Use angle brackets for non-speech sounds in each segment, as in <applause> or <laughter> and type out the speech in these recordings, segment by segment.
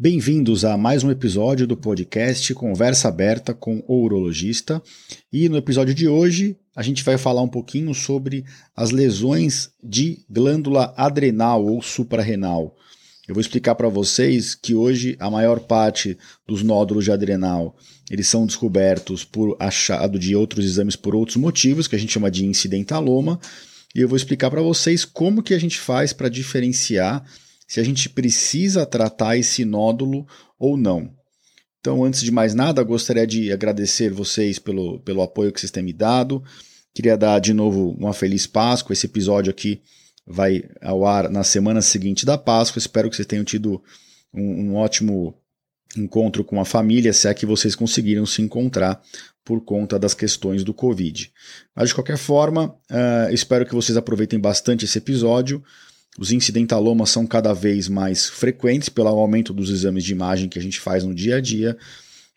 Bem-vindos a mais um episódio do podcast Conversa Aberta com o Urologista. E no episódio de hoje a gente vai falar um pouquinho sobre as lesões de glândula adrenal ou suprarrenal. Eu vou explicar para vocês que hoje a maior parte dos nódulos de adrenal eles são descobertos por achado de outros exames por outros motivos, que a gente chama de incidentaloma, e eu vou explicar para vocês como que a gente faz para diferenciar se a gente precisa tratar esse nódulo ou não. Então, antes de mais nada, gostaria de agradecer vocês pelo, pelo apoio que vocês têm me dado. Queria dar de novo uma feliz Páscoa. Esse episódio aqui vai ao ar na semana seguinte da Páscoa. Espero que vocês tenham tido um, um ótimo encontro com a família, se é que vocês conseguiram se encontrar por conta das questões do Covid. Mas de qualquer forma, uh, espero que vocês aproveitem bastante esse episódio. Os incidentalomas são cada vez mais frequentes pelo aumento dos exames de imagem que a gente faz no dia a dia,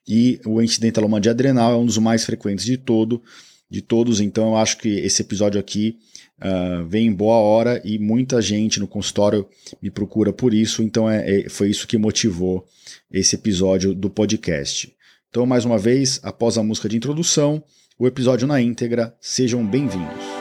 e o incidentaloma de adrenal é um dos mais frequentes de todo, de todos. Então eu acho que esse episódio aqui uh, vem em boa hora e muita gente no consultório me procura por isso. Então é, é, foi isso que motivou esse episódio do podcast. Então mais uma vez, após a música de introdução, o episódio na íntegra. Sejam bem-vindos.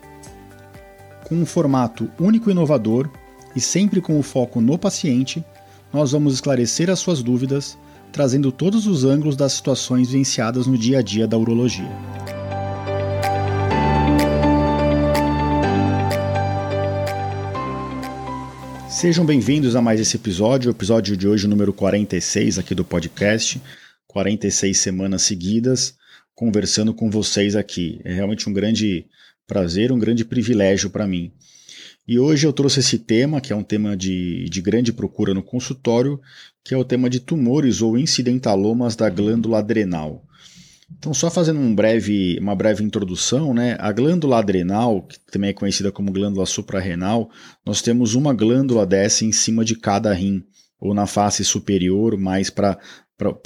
com um formato único e inovador e sempre com o foco no paciente, nós vamos esclarecer as suas dúvidas, trazendo todos os ângulos das situações vivenciadas no dia a dia da urologia. Sejam bem-vindos a mais esse episódio, o episódio de hoje, número 46 aqui do podcast. 46 semanas seguidas conversando com vocês aqui. É realmente um grande prazer, um grande privilégio para mim. E hoje eu trouxe esse tema, que é um tema de, de grande procura no consultório, que é o tema de tumores ou incidentalomas da glândula adrenal. Então, só fazendo um breve, uma breve introdução, né? a glândula adrenal, que também é conhecida como glândula suprarrenal, nós temos uma glândula dessa em cima de cada rim, ou na face superior, mais para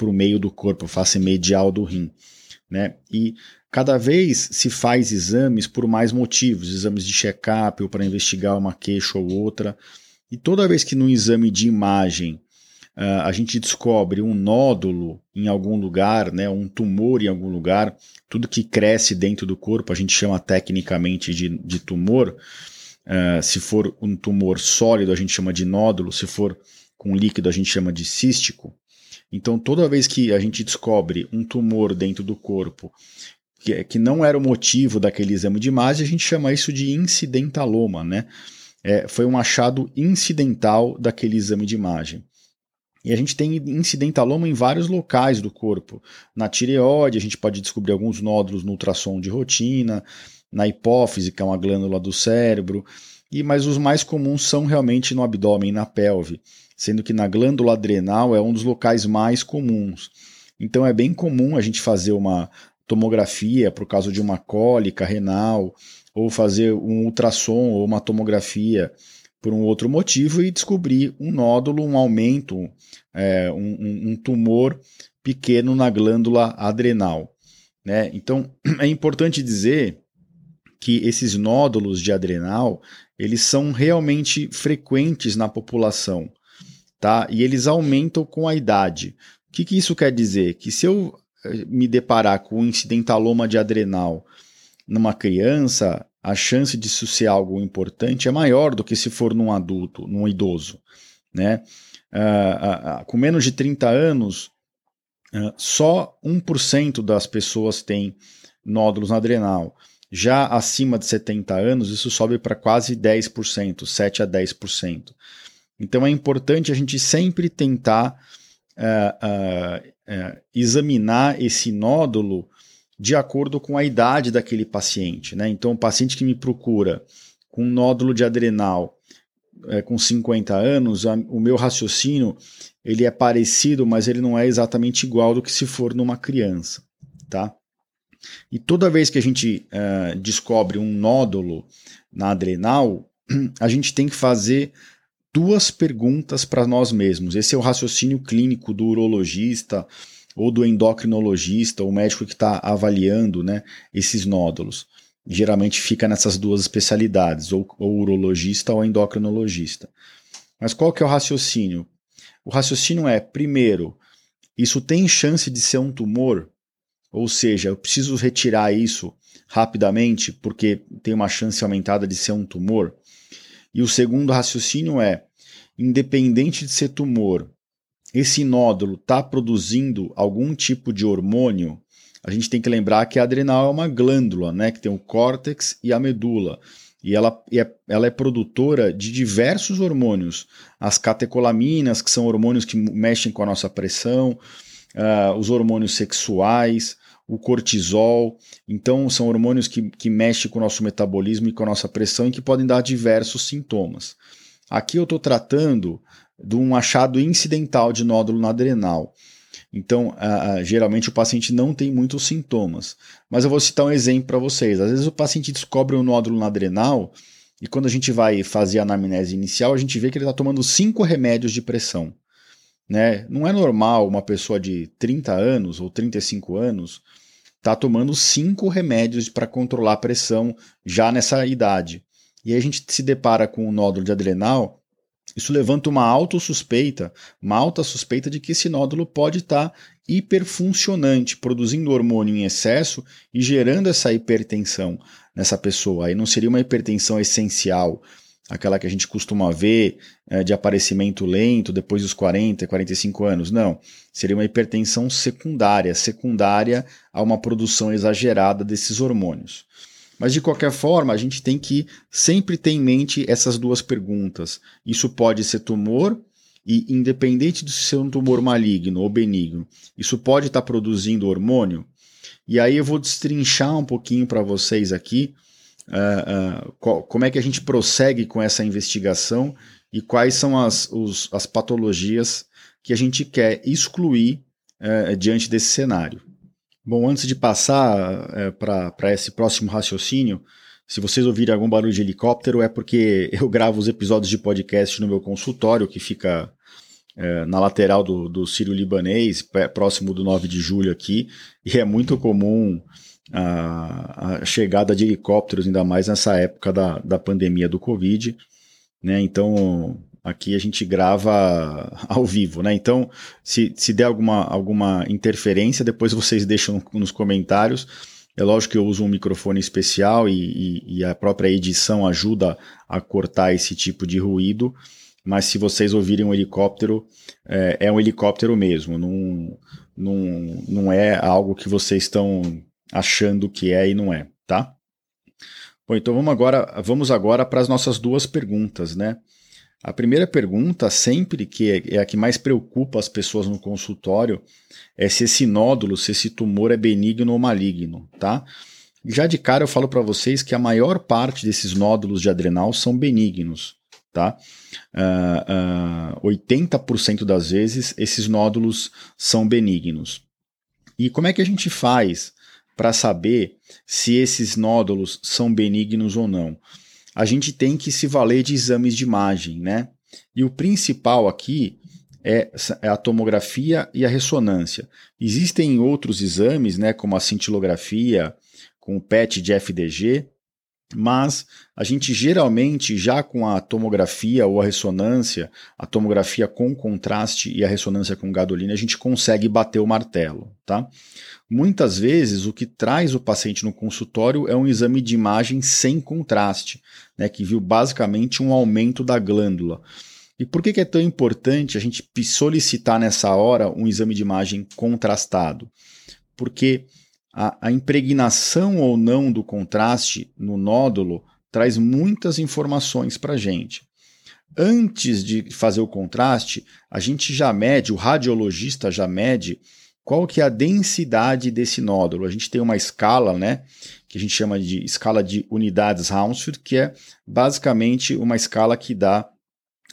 o meio do corpo, face medial do rim. Né? E Cada vez se faz exames por mais motivos, exames de check-up ou para investigar uma queixa ou outra. E toda vez que no exame de imagem uh, a gente descobre um nódulo em algum lugar, né, um tumor em algum lugar, tudo que cresce dentro do corpo a gente chama tecnicamente de, de tumor. Uh, se for um tumor sólido, a gente chama de nódulo, se for com líquido, a gente chama de cístico. Então, toda vez que a gente descobre um tumor dentro do corpo que, que não era o motivo daquele exame de imagem, a gente chama isso de incidentaloma, né? É, foi um achado incidental daquele exame de imagem. E a gente tem incidentaloma em vários locais do corpo. Na tireoide, a gente pode descobrir alguns nódulos no ultrassom de rotina, na hipófise, que é uma glândula do cérebro, e mas os mais comuns são realmente no abdômen e na pelve, sendo que na glândula adrenal é um dos locais mais comuns. Então é bem comum a gente fazer uma tomografia por causa de uma cólica renal, ou fazer um ultrassom ou uma tomografia por um outro motivo e descobrir um nódulo, um aumento, é, um, um, tumor pequeno na glândula adrenal. Né? Então <clears throat> é importante dizer que esses nódulos de adrenal eles são realmente frequentes na população, tá? E eles aumentam com a idade. O que, que isso quer dizer? Que se eu me deparar com um incidentaloma de adrenal numa criança, a chance disso ser algo importante é maior do que se for num adulto, num idoso. Né? Uh, uh, uh, com menos de 30 anos, só 1% das pessoas têm nódulos na adrenal. Já acima de 70 anos, isso sobe para quase 10%, 7 a 10%. Então é importante a gente sempre tentar é, examinar esse nódulo de acordo com a idade daquele paciente. Né? Então, o paciente que me procura com um nódulo de adrenal é, com 50 anos, a, o meu raciocínio ele é parecido, mas ele não é exatamente igual do que se for numa criança. Tá? E toda vez que a gente é, descobre um nódulo na adrenal, <clears throat> a gente tem que fazer duas perguntas para nós mesmos. Esse é o raciocínio clínico do urologista ou do endocrinologista, o médico que está avaliando né, esses nódulos. Geralmente fica nessas duas especialidades, ou, ou urologista ou endocrinologista. Mas qual que é o raciocínio? O raciocínio é, primeiro, isso tem chance de ser um tumor? Ou seja, eu preciso retirar isso rapidamente porque tem uma chance aumentada de ser um tumor? E o segundo raciocínio é, independente de ser tumor, esse nódulo está produzindo algum tipo de hormônio, a gente tem que lembrar que a adrenal é uma glândula, né, que tem o córtex e a medula. E ela é, ela é produtora de diversos hormônios. As catecolaminas, que são hormônios que mexem com a nossa pressão, uh, os hormônios sexuais, o cortisol. Então, são hormônios que, que mexem com o nosso metabolismo e com a nossa pressão e que podem dar diversos sintomas. Aqui eu estou tratando de um achado incidental de nódulo na adrenal. Então, uh, geralmente o paciente não tem muitos sintomas. Mas eu vou citar um exemplo para vocês. Às vezes o paciente descobre um nódulo na adrenal e quando a gente vai fazer a anamnese inicial, a gente vê que ele está tomando cinco remédios de pressão. Né? Não é normal uma pessoa de 30 anos ou 35 anos estar tá tomando cinco remédios para controlar a pressão já nessa idade. E aí a gente se depara com um nódulo de adrenal isso levanta uma autossuspeita, uma alta suspeita de que esse nódulo pode estar tá hiperfuncionante, produzindo hormônio em excesso e gerando essa hipertensão nessa pessoa. Aí não seria uma hipertensão essencial, aquela que a gente costuma ver é, de aparecimento lento depois dos 40, 45 anos. Não. Seria uma hipertensão secundária, secundária a uma produção exagerada desses hormônios. Mas de qualquer forma, a gente tem que sempre ter em mente essas duas perguntas. Isso pode ser tumor e independente de ser um tumor maligno ou benigno, isso pode estar tá produzindo hormônio. E aí eu vou destrinchar um pouquinho para vocês aqui uh, uh, qual, como é que a gente prossegue com essa investigação e quais são as, os, as patologias que a gente quer excluir uh, diante desse cenário. Bom, antes de passar é, para esse próximo raciocínio, se vocês ouvirem algum barulho de helicóptero, é porque <laughs> eu gravo os episódios de podcast no meu consultório, que fica é, na lateral do, do Sírio Libanês, próximo do 9 de julho aqui, e é muito comum a, a chegada de helicópteros, ainda mais nessa época da, da pandemia do Covid. Né? Então, Aqui a gente grava ao vivo, né? Então, se, se der alguma, alguma interferência, depois vocês deixam nos comentários. É lógico que eu uso um microfone especial e, e, e a própria edição ajuda a cortar esse tipo de ruído, mas se vocês ouvirem um helicóptero, é, é um helicóptero mesmo, não, não, não é algo que vocês estão achando que é e não é, tá? Bom, então vamos agora, vamos agora para as nossas duas perguntas, né? A primeira pergunta, sempre que é, é a que mais preocupa as pessoas no consultório, é se esse nódulo, se esse tumor é benigno ou maligno, tá? Já de cara eu falo para vocês que a maior parte desses nódulos de adrenal são benignos, tá? Uh, uh, 80% das vezes esses nódulos são benignos. E como é que a gente faz para saber se esses nódulos são benignos ou não? A gente tem que se valer de exames de imagem, né? E o principal aqui é, é a tomografia e a ressonância. Existem outros exames, né, como a cintilografia, com o PET de FDG, mas a gente geralmente, já com a tomografia ou a ressonância, a tomografia com contraste e a ressonância com gadolina, a gente consegue bater o martelo, tá? Muitas vezes, o que traz o paciente no consultório é um exame de imagem sem contraste, né, que viu basicamente um aumento da glândula. E por que, que é tão importante a gente solicitar nessa hora um exame de imagem contrastado? Porque a, a impregnação ou não do contraste no nódulo traz muitas informações para a gente. Antes de fazer o contraste, a gente já mede, o radiologista já mede qual que é a densidade desse nódulo. A gente tem uma escala, né, que a gente chama de escala de unidades Hounsfield, que é basicamente uma escala que dá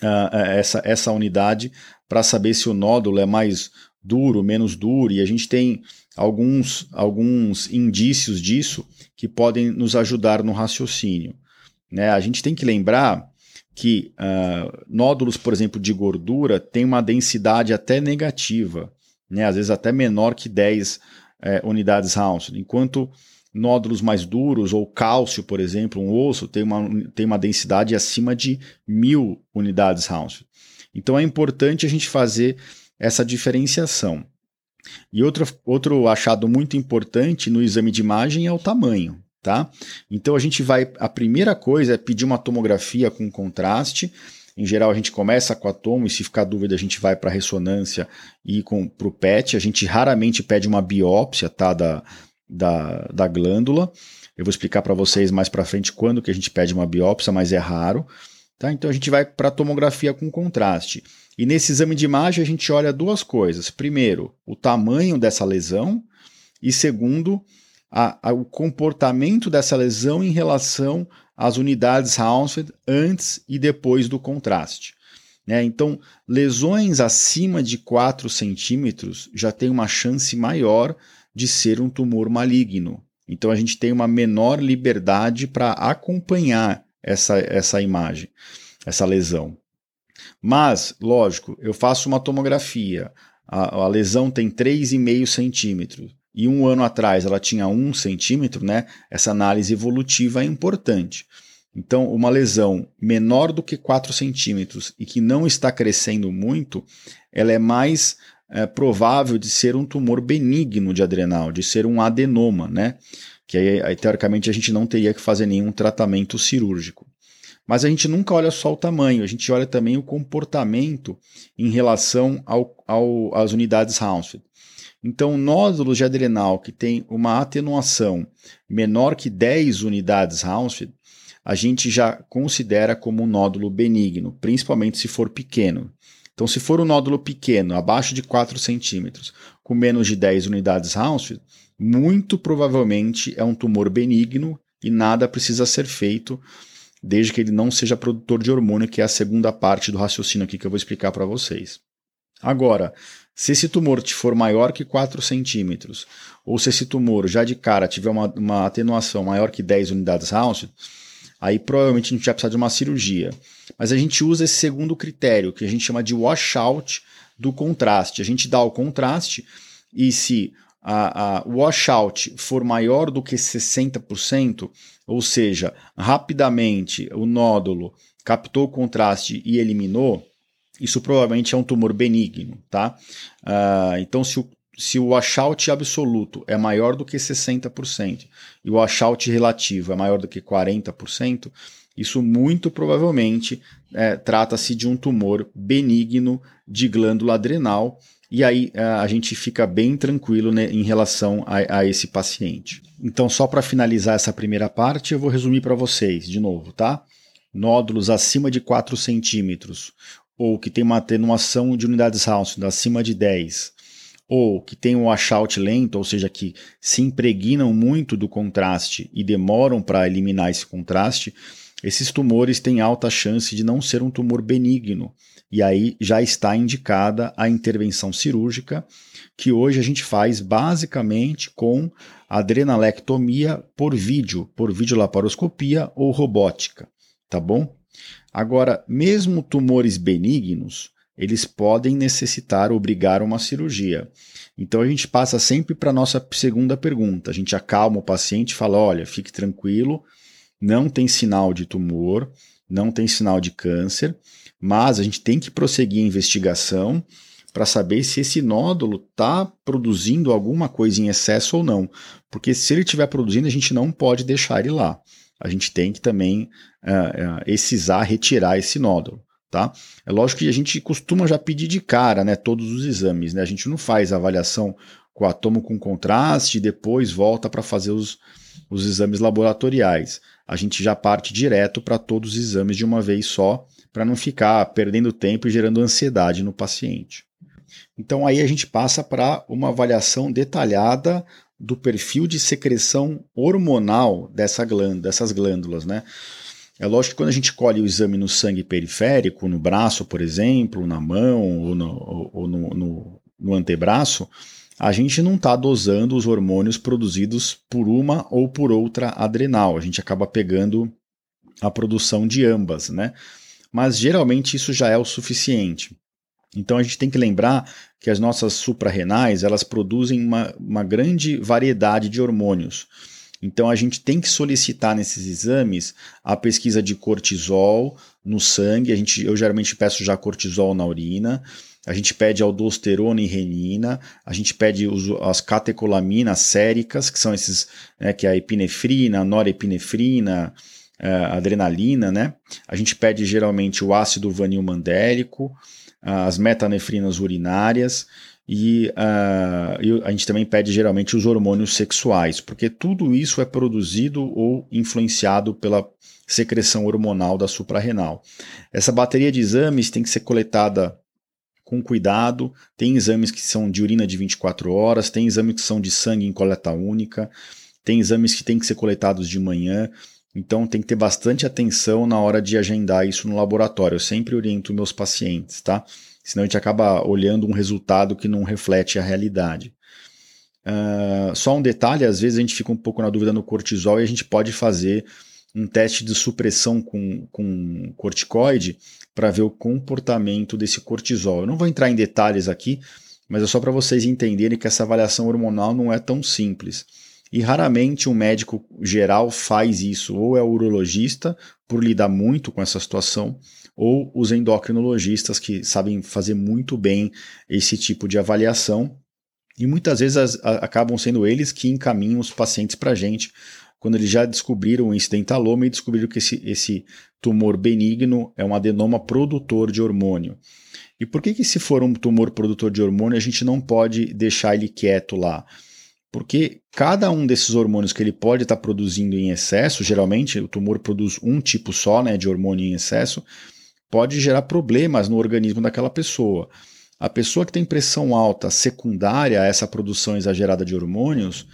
uh, essa, essa unidade para saber se o nódulo é mais duro, menos duro, e a gente tem alguns, alguns indícios disso que podem nos ajudar no raciocínio. Né? A gente tem que lembrar que uh, nódulos, por exemplo, de gordura têm uma densidade até negativa, né? às vezes até menor que 10 é, unidades Hounsfield, enquanto nódulos mais duros, ou cálcio, por exemplo, um osso, tem uma, tem uma densidade acima de mil unidades Hounsfield. Então é importante a gente fazer essa diferenciação. E outro, outro achado muito importante no exame de imagem é o tamanho. Tá? Então a gente vai. A primeira coisa é pedir uma tomografia com contraste. Em geral, a gente começa com a tomo e, se ficar dúvida, a gente vai para a ressonância e para o PET. A gente raramente pede uma biópsia tá, da, da, da glândula. Eu vou explicar para vocês mais para frente quando que a gente pede uma biópsia, mas é raro. Tá? Então a gente vai para a tomografia com contraste. E nesse exame de imagem a gente olha duas coisas. Primeiro, o tamanho dessa lesão. E segundo, a, a, o comportamento dessa lesão em relação às unidades Hounsfield antes e depois do contraste. Né? Então, lesões acima de 4 centímetros já tem uma chance maior de ser um tumor maligno. Então, a gente tem uma menor liberdade para acompanhar essa, essa imagem, essa lesão. Mas, lógico, eu faço uma tomografia, a, a lesão tem 3,5 centímetros e um ano atrás ela tinha um centímetro, né? Essa análise evolutiva é importante. Então, uma lesão menor do que 4 centímetros e que não está crescendo muito, ela é mais é, provável de ser um tumor benigno de adrenal, de ser um adenoma, né? Que aí, aí, teoricamente, a gente não teria que fazer nenhum tratamento cirúrgico. Mas a gente nunca olha só o tamanho, a gente olha também o comportamento em relação ao, ao, às unidades Hounsfield. Então, nódulos de adrenal que tem uma atenuação menor que 10 unidades Hounsfield, a gente já considera como um nódulo benigno, principalmente se for pequeno. Então, se for um nódulo pequeno, abaixo de 4 centímetros, com menos de 10 unidades Hounsfield, muito provavelmente é um tumor benigno e nada precisa ser feito, desde que ele não seja produtor de hormônio, que é a segunda parte do raciocínio aqui que eu vou explicar para vocês. Agora, se esse tumor for maior que 4 centímetros, ou se esse tumor já de cara tiver uma, uma atenuação maior que 10 unidades Hounsfield, aí provavelmente a gente vai precisar de uma cirurgia. Mas a gente usa esse segundo critério, que a gente chama de washout do contraste. A gente dá o contraste e se a washout for maior do que 60%, ou seja, rapidamente o nódulo captou o contraste e eliminou, isso provavelmente é um tumor benigno, tá? Uh, então, se o, se o washout absoluto é maior do que 60% e o washout relativo é maior do que 40%, isso muito provavelmente é, trata-se de um tumor benigno de glândula adrenal e aí a gente fica bem tranquilo né, em relação a, a, esse paciente. Então, só para finalizar essa primeira parte, eu vou resumir para vocês de novo, tá? Nódulos acima de 4 centímetros ou que tem uma atenuação de unidades Hounsfield acima de 10, ou que tem um washout lento, ou seja, que se impregnam muito do contraste e demoram para eliminar esse contraste, esses tumores têm alta chance de não ser um tumor benigno. E aí já está indicada a intervenção cirúrgica, que hoje a gente faz basicamente com adrenalectomia por vídeo, por videolaparoscopia ou robótica, tá bom? Agora, mesmo tumores benignos, eles podem necessitar obrigar uma cirurgia. Então a gente passa sempre para a nossa segunda pergunta. A gente acalma o paciente e fala: olha, fique tranquilo, não tem sinal de tumor, não tem sinal de câncer, mas a gente tem que prosseguir a investigação para saber se esse nódulo está produzindo alguma coisa em excesso ou não. Porque se ele estiver produzindo, a gente não pode deixar ele lá a gente tem que também uh, uh, excisar, retirar esse nódulo. Tá? É lógico que a gente costuma já pedir de cara né, todos os exames. Né? A gente não faz avaliação com átomo com contraste e depois volta para fazer os, os exames laboratoriais. A gente já parte direto para todos os exames de uma vez só, para não ficar perdendo tempo e gerando ansiedade no paciente. Então aí a gente passa para uma avaliação detalhada do perfil de secreção hormonal dessa glândula, dessas glândulas, né? É lógico que quando a gente colhe o exame no sangue periférico, no braço, por exemplo, na mão ou no, ou no, no, no antebraço, a gente não está dosando os hormônios produzidos por uma ou por outra adrenal. A gente acaba pegando a produção de ambas, né? Mas geralmente isso já é o suficiente. Então a gente tem que lembrar que as nossas suprarrenais elas produzem uma, uma grande variedade de hormônios. Então a gente tem que solicitar nesses exames a pesquisa de cortisol no sangue. A gente, eu geralmente peço já cortisol na urina. A gente pede aldosterona e renina, a gente pede os, as catecolaminas séricas, que são esses, né, que é a epinefrina, a norepinefrina, é, a adrenalina, né? A gente pede geralmente o ácido vanilmandélico, as metanefrinas urinárias e, uh, a gente também pede geralmente os hormônios sexuais, porque tudo isso é produzido ou influenciado pela secreção hormonal da suprarrenal. Essa bateria de exames tem que ser coletada com cuidado. Tem exames que são de urina de 24 horas, tem exames que são de sangue em coleta única, tem exames que têm que ser coletados de manhã. Então tem que ter bastante atenção na hora de agendar isso no laboratório. Eu sempre oriento meus pacientes, tá? Senão a gente acaba olhando um resultado que não reflete a realidade. Uh, só um detalhe, às vezes a gente fica um pouco na dúvida no cortisol e a gente pode fazer um teste de supressão com, com corticoide para ver o comportamento desse cortisol. Eu não vou entrar em detalhes aqui, mas é só para vocês entenderem que essa avaliação hormonal não é tão simples. E raramente um médico geral faz isso, ou é o urologista, por lidar muito com essa situação, ou os endocrinologistas, que sabem fazer muito bem esse tipo de avaliação. E muitas vezes as, a, acabam sendo eles que encaminham os pacientes para a gente, quando eles já descobriram o incidentaloma e descobriram que esse, esse tumor benigno é um adenoma produtor de hormônio. E por que, que, se for um tumor produtor de hormônio, a gente não pode deixar ele quieto lá? Porque cada um desses hormônios que ele pode estar tá produzindo em excesso, geralmente o tumor produz um tipo só né, de hormônio em excesso, pode gerar problemas no organismo daquela pessoa. A pessoa que tem pressão alta secundária a essa produção exagerada de hormônios,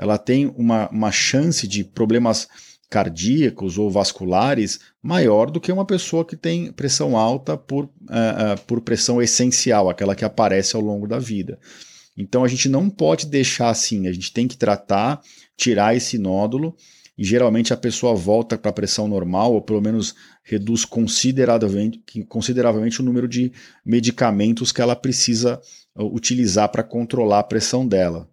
ela tem uma, uma chance de problemas cardíacos ou vasculares maior do que uma pessoa que tem pressão alta por, uh, uh, por pressão essencial, aquela que aparece ao longo da vida. Então a gente não pode deixar assim, a gente tem que tratar, tirar esse nódulo e geralmente a pessoa volta para a pressão normal ou pelo menos reduz consideravelmente, consideravelmente o número de medicamentos que ela precisa utilizar para controlar a pressão dela.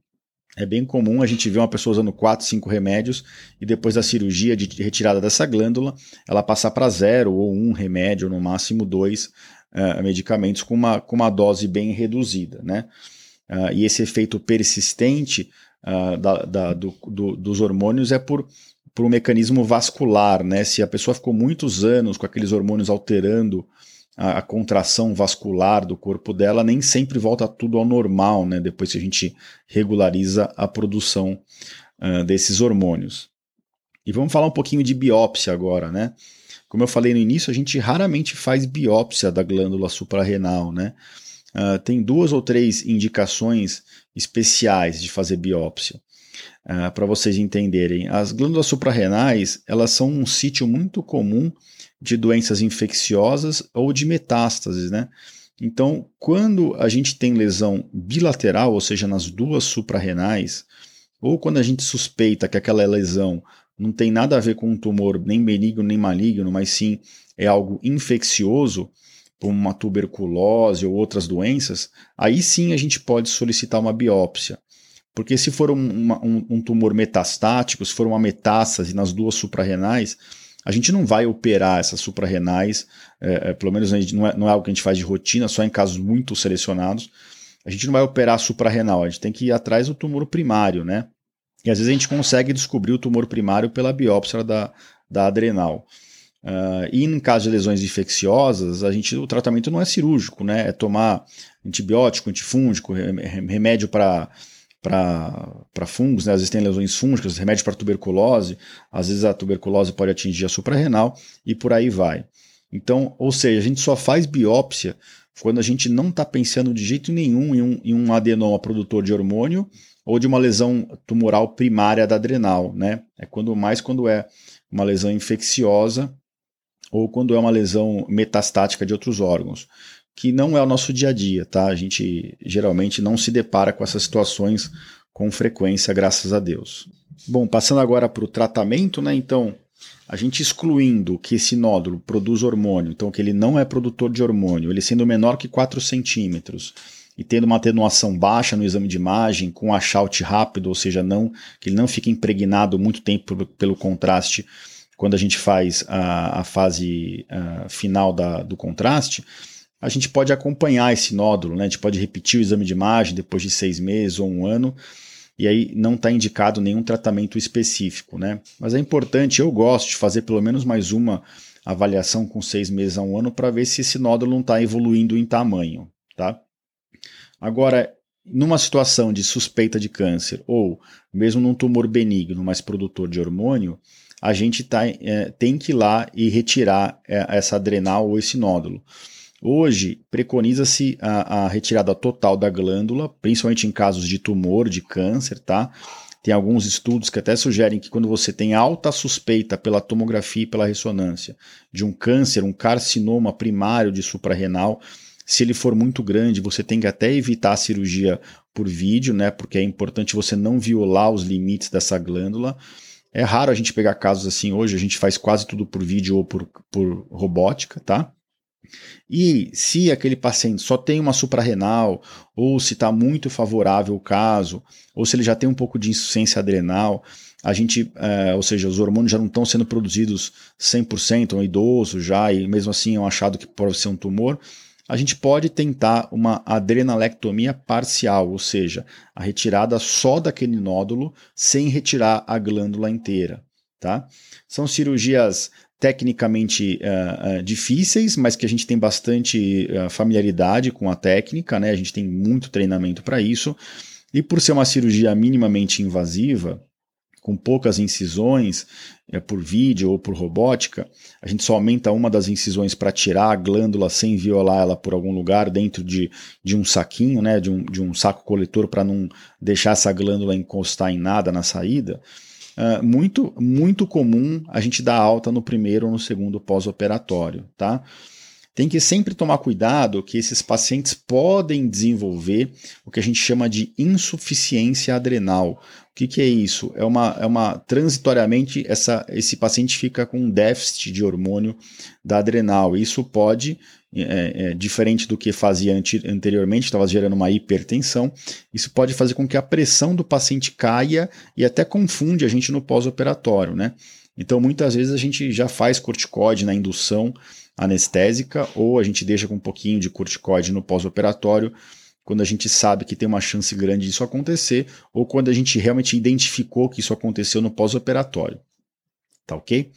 É bem comum a gente ver uma pessoa usando 4, 5 remédios e depois da cirurgia de retirada dessa glândula, ela passar para zero ou um remédio, no máximo dois uh, medicamentos com uma, com uma dose bem reduzida. Né? Uh, e esse efeito persistente uh, da, da, do, do, dos hormônios é por, por um mecanismo vascular. Né? Se a pessoa ficou muitos anos com aqueles hormônios alterando a, a, contração vascular do corpo dela, nem sempre volta tudo ao normal, né? Depois que a gente regulariza a produção uh, desses hormônios. E vamos falar um pouquinho de biópsia agora, né? Como eu falei no início, a gente raramente faz biópsia da glândula suprarrenal, né? Uh, tem duas ou três indicações especiais de fazer biópsia. Uh, para vocês entenderem, as glândulas suprarrenais elas são um sítio muito comum de doenças infecciosas ou de metástases, né? Então, quando a gente tem lesão bilateral, ou seja, nas duas suprarrenais, ou quando a gente suspeita que aquela lesão não tem nada a ver com um tumor nem benigno nem maligno, mas sim é algo infeccioso, como uma tuberculose ou outras doenças, aí sim a gente pode solicitar uma biópsia. Porque se for um, uma, um, um tumor metastático, se for uma metástase nas duas suprarrenais, a gente não vai operar essas suprarrenais, é, é, pelo menos não é, não é algo que a gente faz de rotina, só em casos muito selecionados. A gente não vai operar a suprarrenal, a gente tem que ir atrás do tumor primário, né? E às vezes a gente consegue descobrir o tumor primário pela biópsia da, da adrenal. Uh, e em caso de lesões infecciosas, a gente, o tratamento não é cirúrgico, né? É tomar antibiótico, antifúngico, remédio para para fungos, né? às vezes tem lesões fúngicas, remédio para tuberculose, às vezes a tuberculose pode atingir a suprarrenal e por aí vai. Então, ou seja, a gente só faz biópsia quando a gente não está pensando de jeito nenhum em um, em um adenoma produtor de hormônio ou de uma lesão tumoral primária da adrenal, né? É quando mais quando é uma lesão infecciosa ou quando é uma lesão metastática de outros órgãos, que não é o nosso dia a dia, tá? A gente geralmente não se depara com essas situações com frequência, graças a Deus. Bom, passando agora para o tratamento, né? Então, a gente excluindo que esse nódulo produz hormônio, então que ele não é produtor de hormônio, ele sendo menor que 4 centímetros e tendo uma atenuação baixa no exame de imagem, com achalte rápido, ou seja, não que ele não fique impregnado muito tempo pelo, pelo contraste quando a gente faz a, a fase a, final da, do contraste, a gente pode acompanhar esse nódulo, né? a gente pode repetir o exame de imagem depois de seis meses ou um ano, e aí não está indicado nenhum tratamento específico. Né? Mas é importante, eu gosto de fazer pelo menos mais uma avaliação com seis meses a um ano para ver se esse nódulo não está evoluindo em tamanho. Tá? Agora, numa situação de suspeita de câncer ou mesmo num tumor benigno, mas produtor de hormônio, a gente tá, é, tem que ir lá e retirar é, essa adrenal ou esse nódulo. Hoje, preconiza-se a, a, retirada total da glândula, principalmente em casos de tumor, de câncer, tá? Tem alguns estudos que até sugerem que quando você tem alta suspeita pela tomografia e pela ressonância de um câncer, um carcinoma primário de suprarrenal, se ele for muito grande, você tem que até evitar a cirurgia por vídeo, né? Porque é importante você não violar os limites dessa glândula. É raro a gente pegar casos assim hoje, a gente faz quase tudo por vídeo ou por, por robótica, tá? E se aquele paciente só tem uma suprarrenal, ou se está muito favorável o caso, ou se ele já tem um pouco de insuficiência adrenal, a gente, é, ou seja, os hormônios já não estão sendo produzidos 100%, é um idoso já, e mesmo assim é um achado que pode ser um tumor, a gente pode tentar uma adrenalectomia parcial, ou seja, a retirada só daquele nódulo sem retirar a glândula inteira. Tá? São cirurgias tecnicamente uh, uh, difíceis, mas que a gente tem bastante uh, familiaridade com a técnica, né? a gente tem muito treinamento para isso. E por ser uma cirurgia minimamente invasiva, com poucas incisões é, por vídeo ou por robótica, a gente só aumenta uma das incisões para tirar a glândula sem violar ela por algum lugar dentro de, de um saquinho, né, de, um, de um saco coletor para não deixar essa glândula encostar em nada na saída. Uh, muito, muito comum a gente dar alta no primeiro ou no segundo pós-operatório, tá? Tem que sempre tomar cuidado que esses pacientes podem desenvolver o que a gente chama de insuficiência adrenal. O que, que é isso? É uma, é uma transitoriamente essa, esse paciente fica com um déficit de hormônio da adrenal. Isso pode, é, é, diferente do que fazia anteriormente, estava gerando uma hipertensão. Isso pode fazer com que a pressão do paciente caia e até confunde a gente no pós-operatório, né? Então, muitas vezes a gente já faz corticóide na indução anestésica ou a gente deixa com um pouquinho de corticoide no pós-operatório quando a gente sabe que tem uma chance grande disso acontecer ou quando a gente realmente identificou que isso aconteceu no pós-operatório. Tá ok?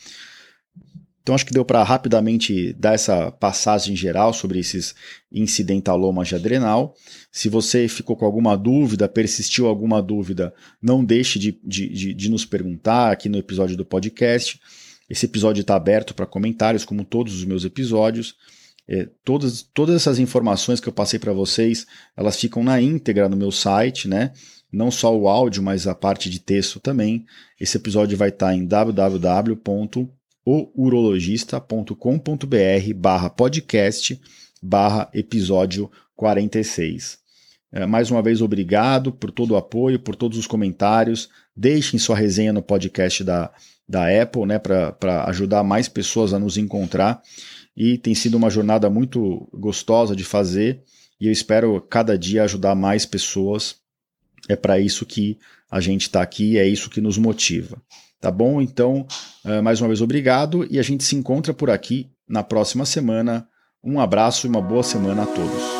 Então acho que deu para rapidamente dar essa passagem geral sobre esses incidentalomas de adrenal. Se você ficou com alguma dúvida, persistiu alguma dúvida, não deixe de, de, de, de nos perguntar aqui no episódio do podcast. Esse episódio está aberto para comentários, como todos os meus episódios. É, todas, todas essas informações que eu passei para vocês, elas ficam na íntegra no meu site, né? Não só o áudio, mas a parte de texto também. Esse episódio vai estar tá em www.ourologista.com.br barra podcast barra episódio 46. É, mais uma vez, obrigado por todo o apoio, por todos os comentários. Deixem sua resenha no podcast da, da Apple, né, para ajudar mais pessoas a nos encontrar. E tem sido uma jornada muito gostosa de fazer e eu espero cada dia ajudar mais pessoas. É para isso que a gente está aqui, é isso que nos motiva. Tá bom? Então, eh, mais uma vez, obrigado e a gente se encontra por aqui na próxima semana. Um abraço e uma boa semana a todos.